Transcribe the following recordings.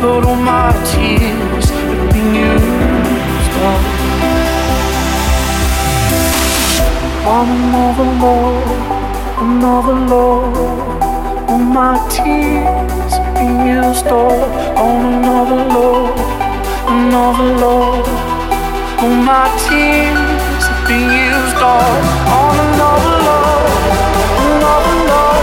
but all my tears have been used up. On another love, another love, all my tears have been used up. On another love, another love. All my tears have been used all on another love, another love.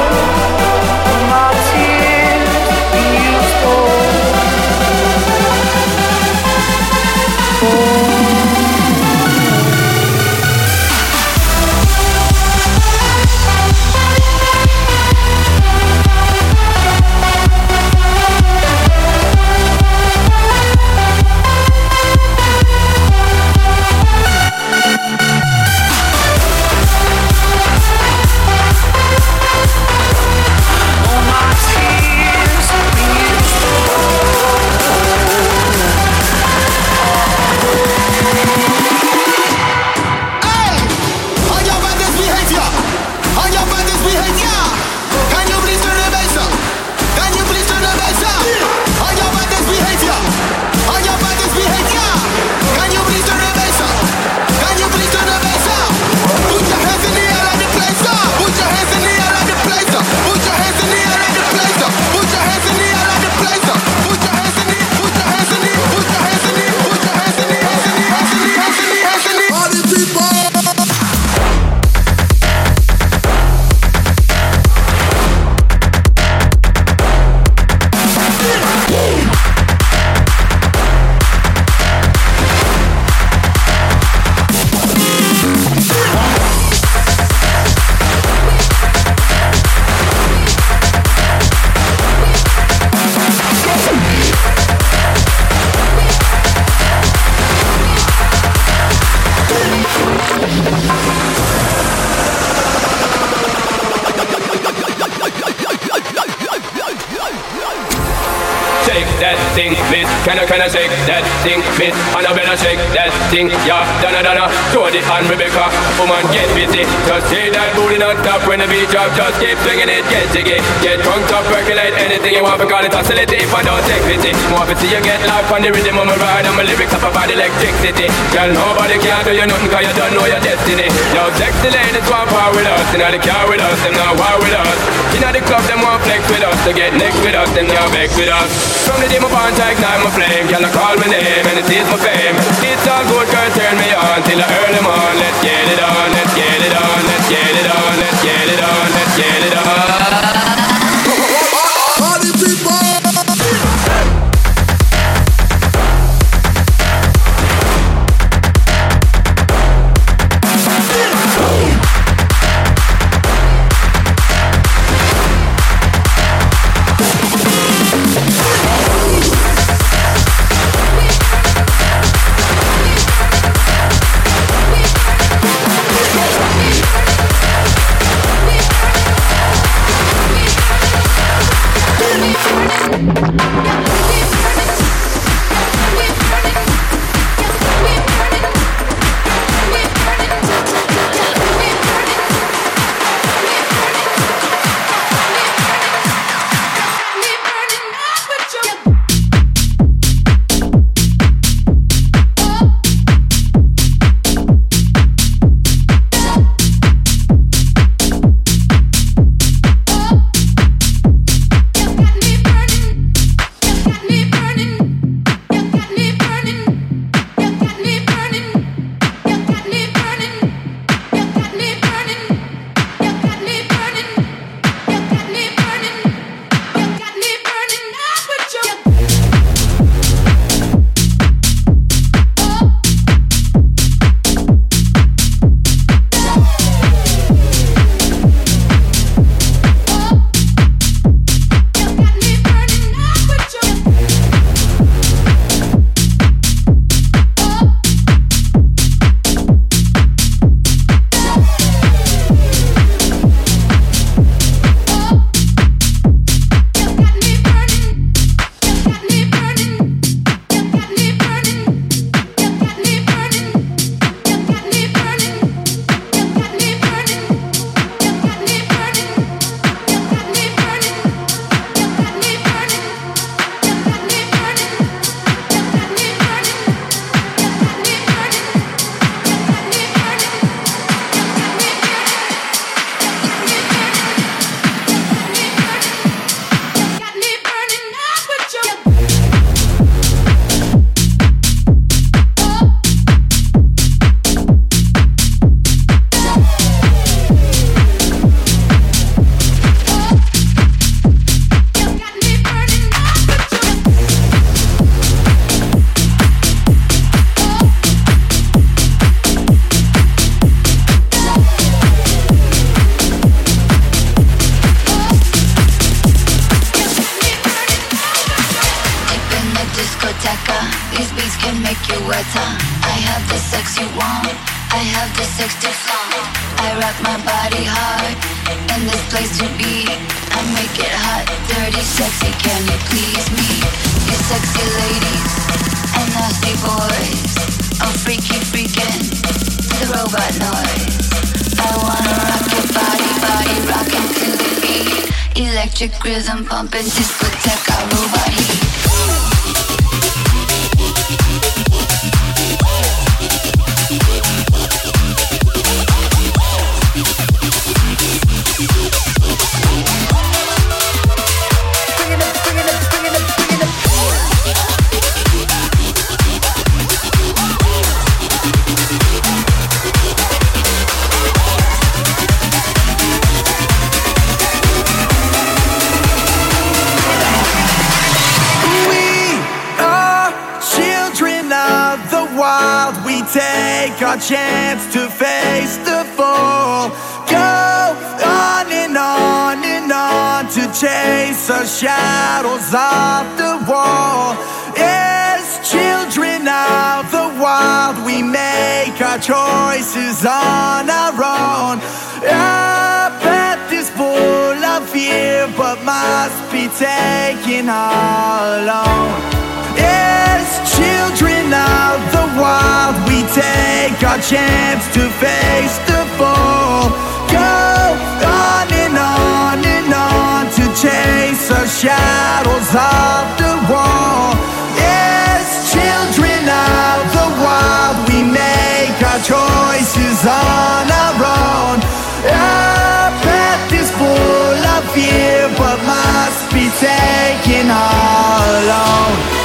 Thing, yeah. Donna, Donna, Jody and Rebecca. Woman, get busy. Just see that booty not stop when the beat drop. Just keep swinging it, get jiggy. Get percolate you want. Because it's oscillate if I don't take pity. To see you get life on the rhythm of my ride. And my lyrics up about electricity. Girl, nobody can do you nothing cause you don't know your destiny. Yo, sexy ladies want power with us. You know the car with us, them not war with us. You know the club, them want flex with us. To get next with us, them not vex with us. From the day my bond to ignite my flame Can I call my name and it is my fame It's all good girl turn me on Till I earn them on our chance to face the fall. Go on and on and on to chase our shadows off the wall. As children of the wild, we make our choices on our own. Our path is full of fear, but must be taken all alone. Children of the wild, we take our chance to face the fall. Go on and on and on to chase the shadows of the wall. Yes, children of the wild, we make our choices on our own. Our path is full of fear, but must be taken all alone.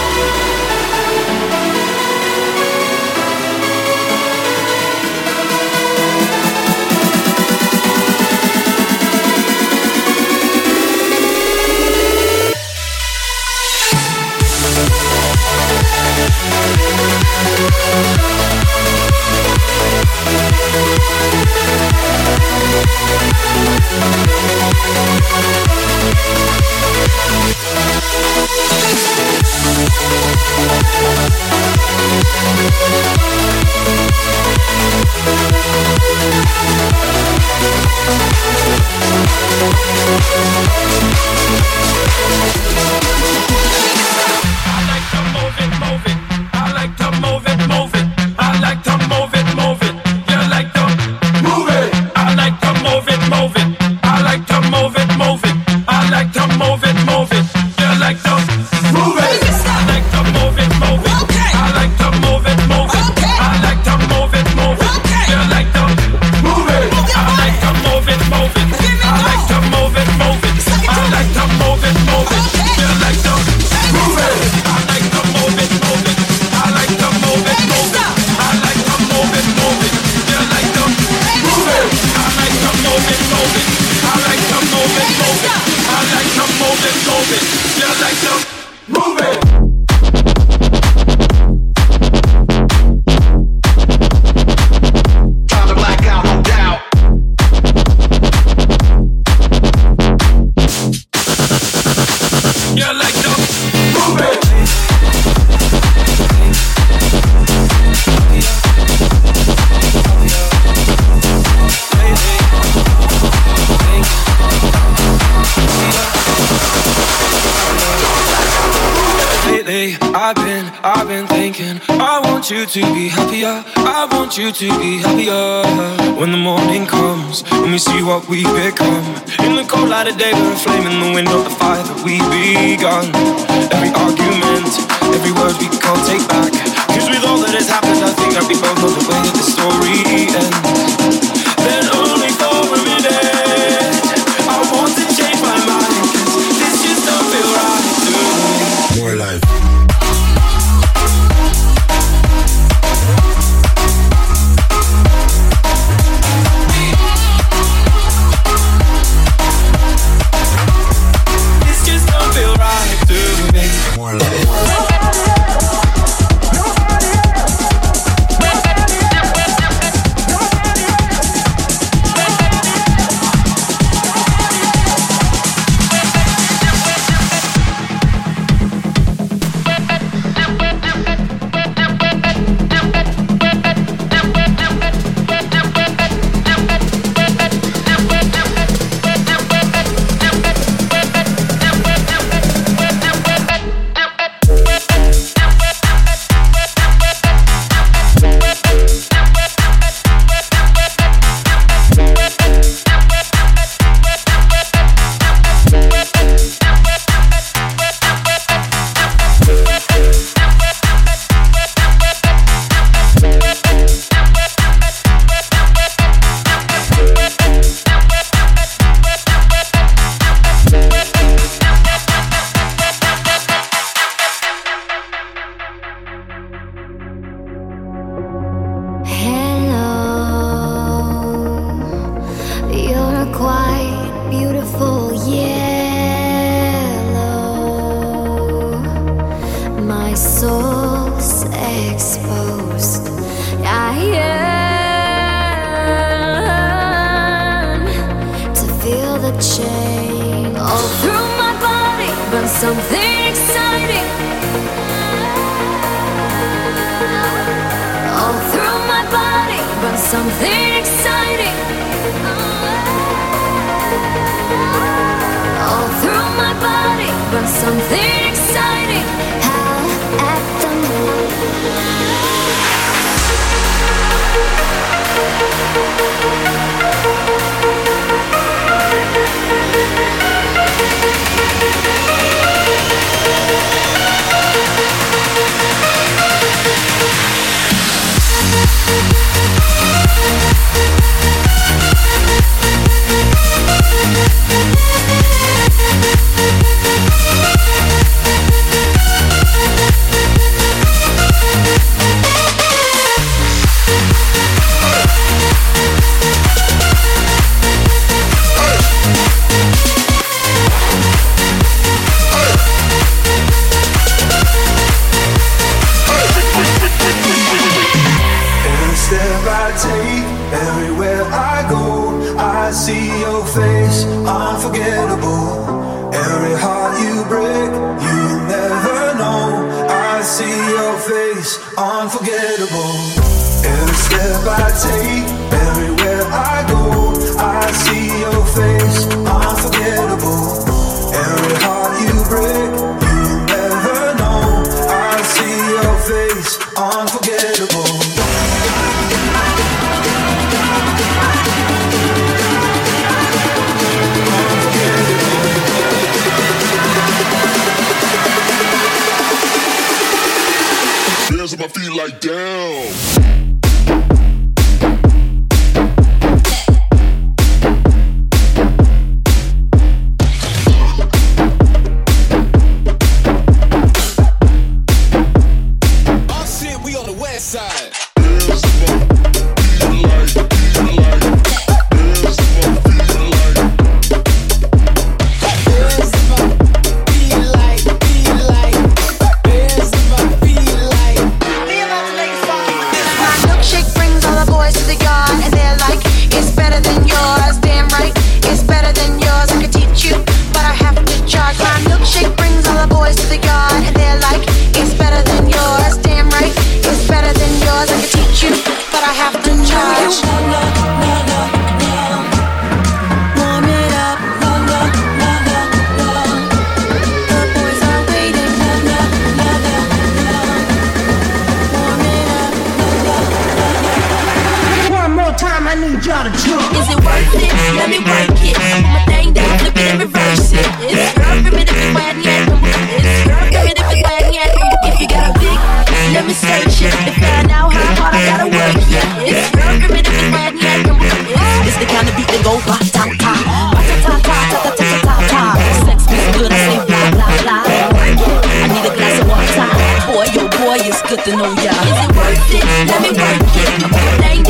good to know y'all. Is it worth it? Let me work it. I'm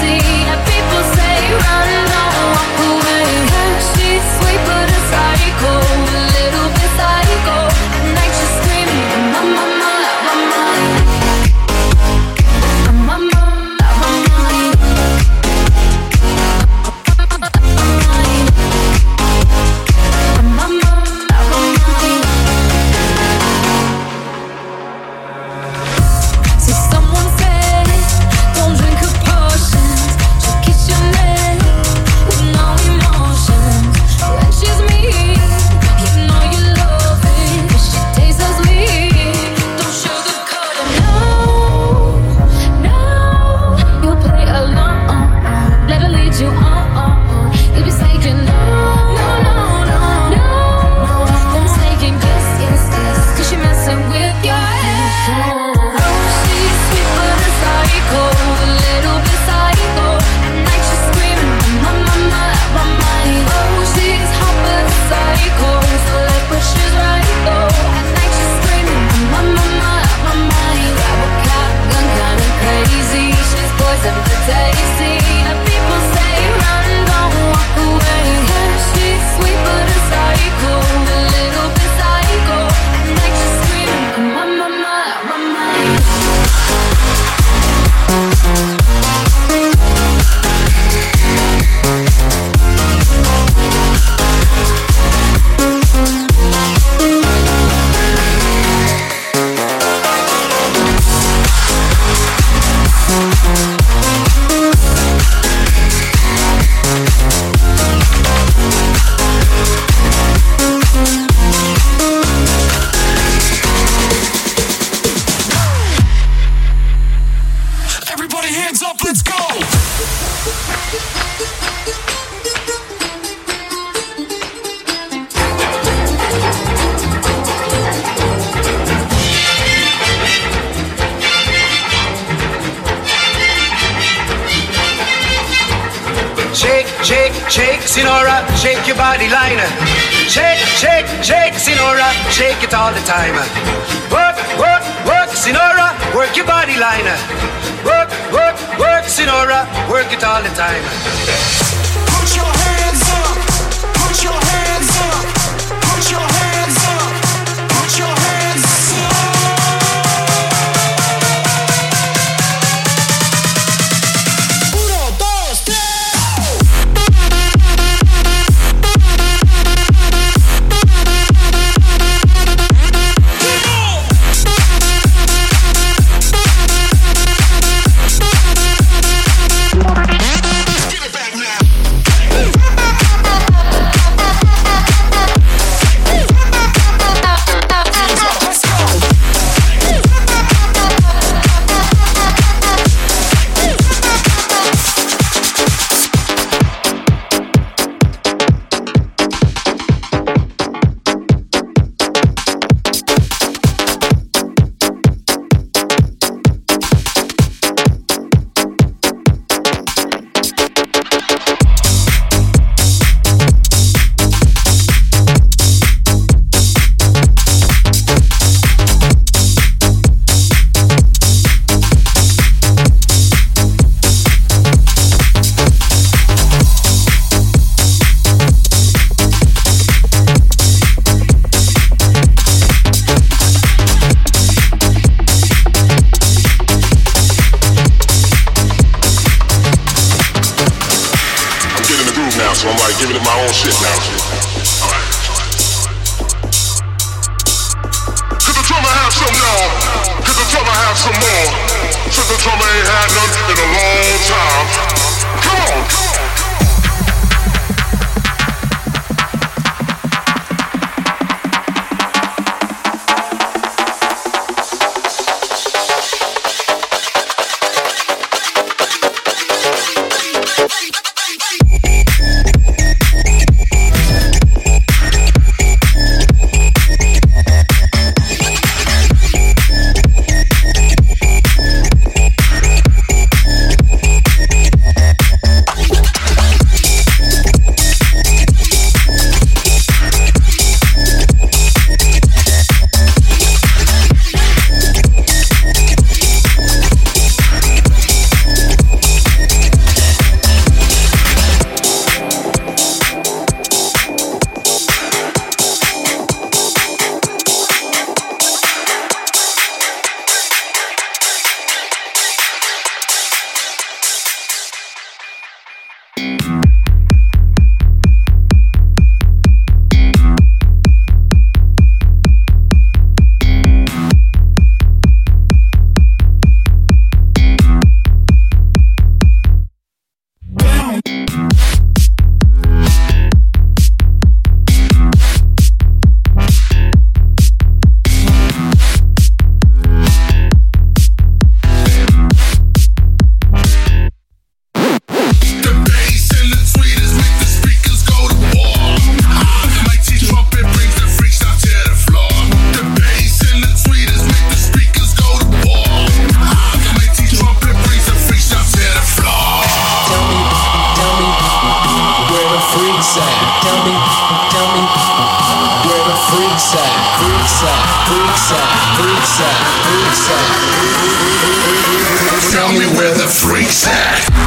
see. line. Shake, shake, shake, Sinora, shake it all the time. Work, work, work, Sinora, work your body liner. Work, work, work, Sinora, work it all the time. at? Tell me, tell me. Where the freaks at? Freaks at? Freaks at? Freaks at? Freaks at? Tell me where the freaks at?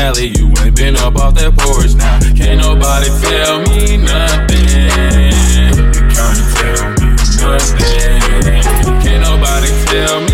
alley. You ain't been up off that porch now. Can't nobody tell me nothing. You can't tell me nothing. Can't nobody tell me.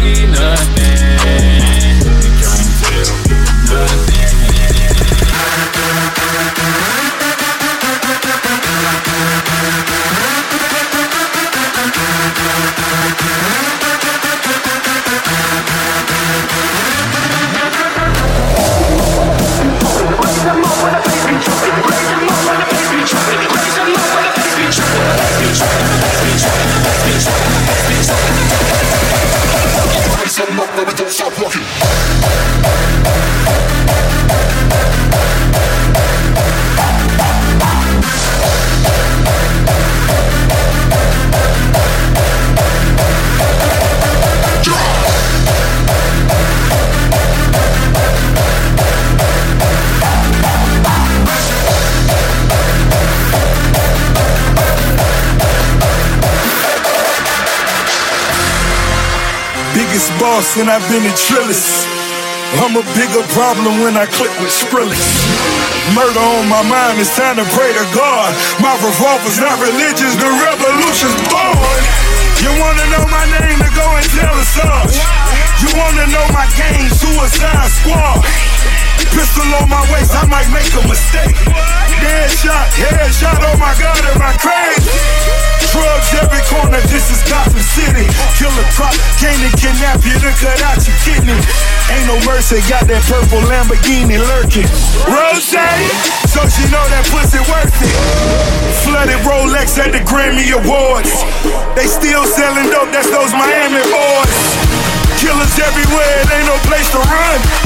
boss and I've been a trillist. I'm a bigger problem when I click with Skrillex. Murder on my mind, it's time to pray to God. My revolver's not religious, the revolution's born. You wanna know my name, then go and tell us all. You wanna know my game, Suicide Squad. Pistol on my waist, I might make a mistake. Dead shot, head shot, oh my god, am I crazy? Drugs every corner, this is Gotham City. Killer crop, came to kidnap you to cut out your kidney. Ain't no mercy, got that purple Lamborghini lurking. Rose, so she know that pussy worth it. Flooded Rolex at the Grammy Awards. They still selling dope, that's those Miami boys. Killers everywhere, it ain't no place to run.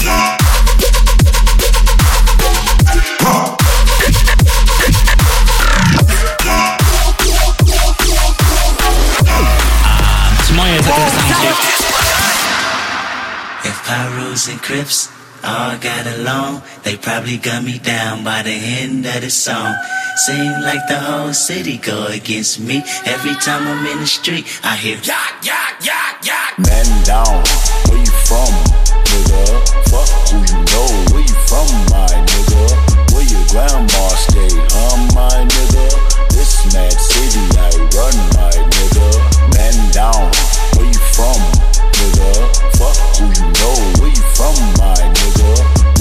Roots and Crips all got along. They probably got me down by the end of the song. Seem like the whole city go against me. Every time I'm in the street, I hear yak, yak, yak, yak. Man down, where you from, nigga? Fuck who you know, where you from, my nigga? Where your grandma stay, huh, my nigga? This mad city I run, my nigga. Man down, where you from? nigga. Fuck who you know, where you from, my nigga.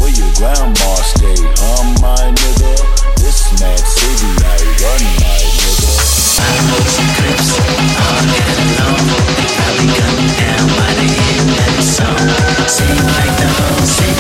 Where your grandma stay, huh, my nigga? This mad city I run, my nigga. I know she creeps all in alone. They probably gun down by the end of the song. Seem like the whole city.